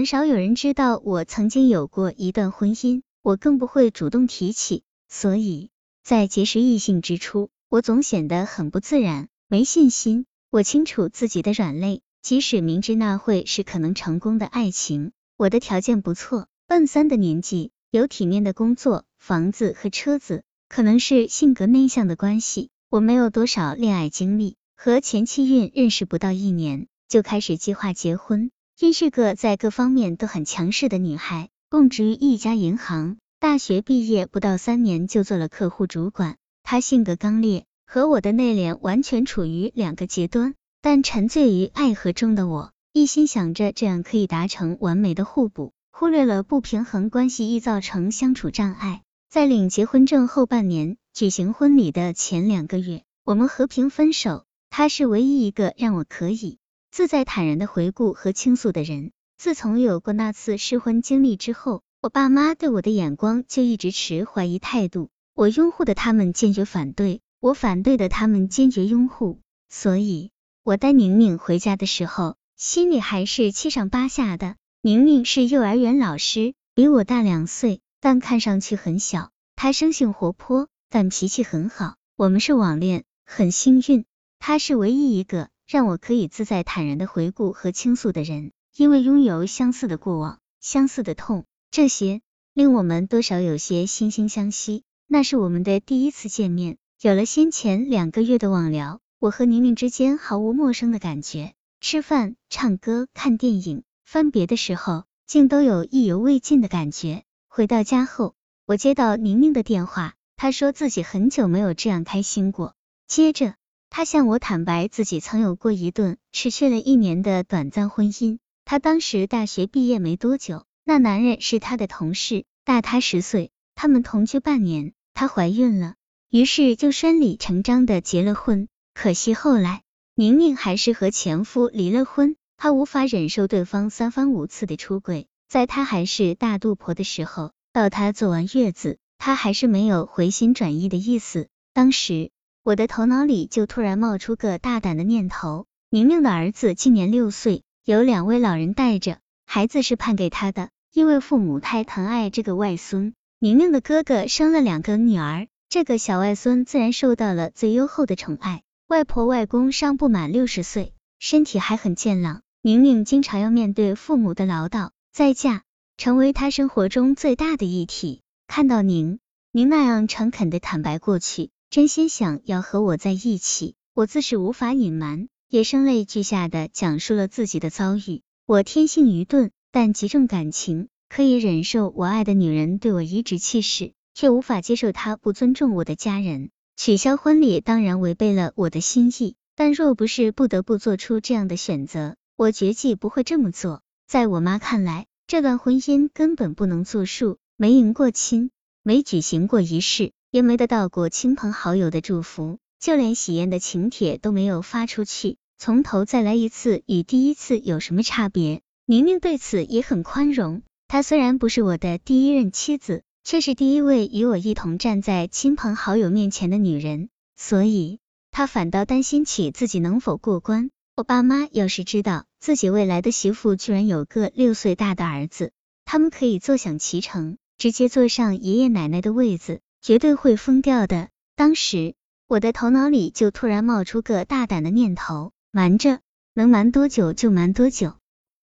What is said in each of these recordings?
很少有人知道我曾经有过一段婚姻，我更不会主动提起，所以在结识异性之初，我总显得很不自然，没信心。我清楚自己的软肋，即使明知那会是可能成功的爱情，我的条件不错，奔三的年纪，有体面的工作、房子和车子，可能是性格内向的关系，我没有多少恋爱经历，和前妻运认识不到一年，就开始计划结婚。真是个在各方面都很强势的女孩，供职于一家银行，大学毕业不到三年就做了客户主管。她性格刚烈。和我的内敛完全处于两个极端，但沉醉于爱河中的我，一心想着这样可以达成完美的互补，忽略了不平衡关系易造成相处障碍。在领结婚证后半年，举行婚礼的前两个月，我们和平分手。她是唯一一个让我可以自在坦然的回顾和倾诉的人。自从有过那次失婚经历之后，我爸妈对我的眼光就一直持怀疑态度，我拥护的他们坚决反对。我反对的，他们坚决拥护，所以我带宁宁回家的时候，心里还是七上八下的。宁宁是幼儿园老师，比我大两岁，但看上去很小。她生性活泼，但脾气很好。我们是网恋，很幸运，她是唯一一个让我可以自在坦然的回顾和倾诉的人，因为拥有相似的过往，相似的痛，这些令我们多少有些惺惺相惜。那是我们的第一次见面。有了先前两个月的网聊，我和宁宁之间毫无陌生的感觉。吃饭、唱歌、看电影，分别的时候竟都有意犹未尽的感觉。回到家后，我接到宁宁的电话，她说自己很久没有这样开心过。接着，她向我坦白自己曾有过一段持续了一年的短暂婚姻。她当时大学毕业没多久，那男人是她的同事，大她十岁。他们同居半年，她怀孕了。于是就顺理成章的结了婚，可惜后来宁宁还是和前夫离了婚，她无法忍受对方三番五次的出轨，在她还是大肚婆的时候，到她坐完月子，她还是没有回心转意的意思。当时我的头脑里就突然冒出个大胆的念头：宁宁的儿子今年六岁，有两位老人带着，孩子是判给他的，因为父母太疼爱这个外孙。宁宁的哥哥生了两个女儿。这个小外孙自然受到了最优厚的宠爱，外婆外公尚不满六十岁，身体还很健朗。宁宁经常要面对父母的唠叨，再嫁成为他生活中最大的议题。看到宁宁那样诚恳的坦白过去，真心想要和我在一起，我自是无法隐瞒，也声泪俱下的讲述了自己的遭遇。我天性愚钝，但极重感情，可以忍受我爱的女人对我颐指气使。却无法接受她不尊重我的家人，取消婚礼当然违背了我的心意。但若不是不得不做出这样的选择，我绝计不会这么做。在我妈看来，这段婚姻根本不能作数，没迎过亲，没举行过仪式，也没得到过亲朋好友的祝福，就连喜宴的请帖都没有发出去，从头再来一次，与第一次有什么差别？宁宁对此也很宽容，她虽然不是我的第一任妻子。却是第一位与我一同站在亲朋好友面前的女人，所以她反倒担心起自己能否过关。我爸妈要是知道自己未来的媳妇居然有个六岁大的儿子，他们可以坐享其成，直接坐上爷爷奶奶的位子，绝对会疯掉的。当时我的头脑里就突然冒出个大胆的念头：瞒着，能瞒多久就瞒多久。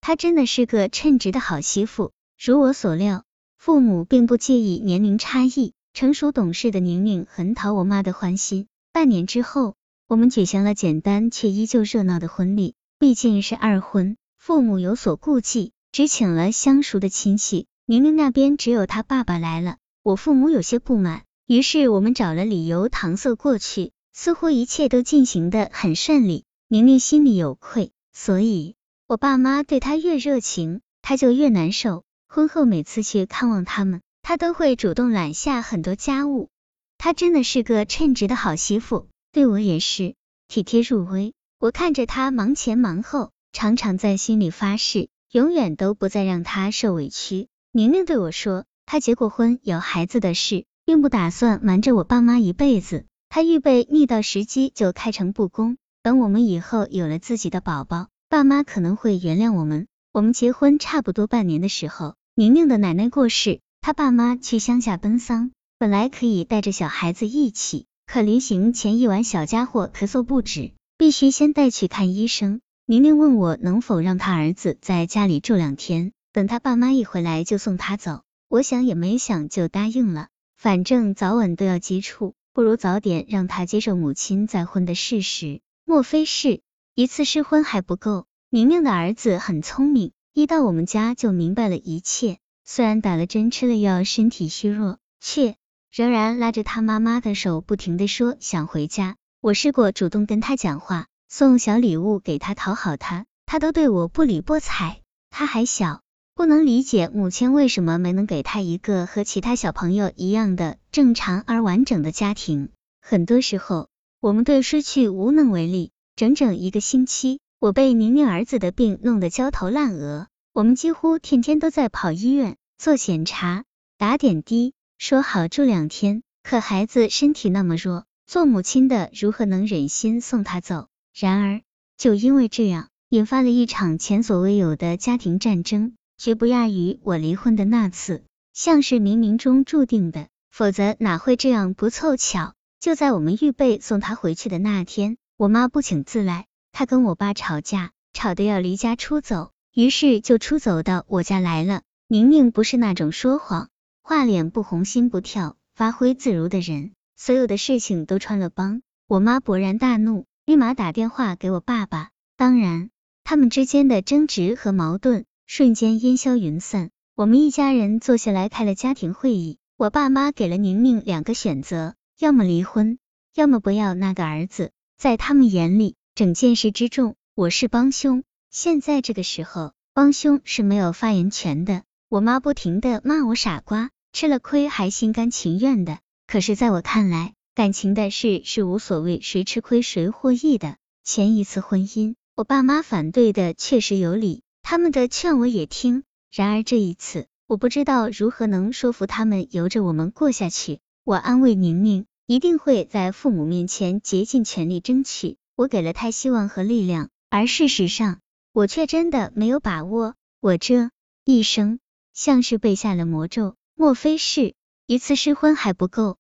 她真的是个称职的好媳妇，如我所料。父母并不介意年龄差异，成熟懂事的宁宁很讨我妈的欢心。半年之后，我们举行了简单却依旧热闹的婚礼。毕竟是二婚，父母有所顾忌，只请了相熟的亲戚。宁宁那边只有她爸爸来了，我父母有些不满，于是我们找了理由搪塞过去，似乎一切都进行的很顺利。宁宁心里有愧，所以我爸妈对她越热情，她就越难受。婚后每次去看望他们，她都会主动揽下很多家务。她真的是个称职的好媳妇，对我也是体贴入微。我看着她忙前忙后，常常在心里发誓，永远都不再让她受委屈。宁宁对我说，她结过婚，有孩子的事，并不打算瞒着我爸妈一辈子。她预备逆到时机就开诚布公，等我们以后有了自己的宝宝，爸妈可能会原谅我们。我们结婚差不多半年的时候，宁宁的奶奶过世，她爸妈去乡下奔丧，本来可以带着小孩子一起，可临行前一晚小家伙咳嗽不止，必须先带去看医生。宁宁问我能否让他儿子在家里住两天，等他爸妈一回来就送他走。我想也没想就答应了，反正早晚都要接触，不如早点让他接受母亲再婚的事实。莫非是一次失婚还不够？宁宁的儿子很聪明，一到我们家就明白了一切。虽然打了针吃了药，身体虚弱，却仍然拉着他妈妈的手，不停的说想回家。我试过主动跟他讲话，送小礼物给他讨好他，他都对我不理不睬。他还小，不能理解母亲为什么没能给他一个和其他小朋友一样的正常而完整的家庭。很多时候，我们对失去无能为力。整整一个星期。我被宁宁儿子的病弄得焦头烂额，我们几乎天天都在跑医院做检查、打点滴，说好住两天，可孩子身体那么弱，做母亲的如何能忍心送他走？然而，就因为这样，引发了一场前所未有的家庭战争，绝不亚于我离婚的那次，像是冥冥中注定的，否则哪会这样不凑巧？就在我们预备送他回去的那天，我妈不请自来。她跟我爸吵架，吵得要离家出走，于是就出走到我家来了。宁宁不是那种说谎、画脸不红心不跳、发挥自如的人，所有的事情都穿了帮。我妈勃然大怒，立马打电话给我爸爸。当然，他们之间的争执和矛盾瞬间烟消云散。我们一家人坐下来开了家庭会议，我爸妈给了宁宁两个选择：要么离婚，要么不要那个儿子。在他们眼里，整件事之中，我是帮凶。现在这个时候，帮凶是没有发言权的。我妈不停的骂我傻瓜，吃了亏还心甘情愿的。可是在我看来，感情的事是无所谓谁吃亏谁获益的。前一次婚姻，我爸妈反对的确实有理，他们的劝我也听。然而这一次，我不知道如何能说服他们由着我们过下去。我安慰宁宁，一定会在父母面前竭尽全力争取。我给了他希望和力量，而事实上，我却真的没有把握。我这一生像是被下了魔咒，莫非是一次试婚还不够？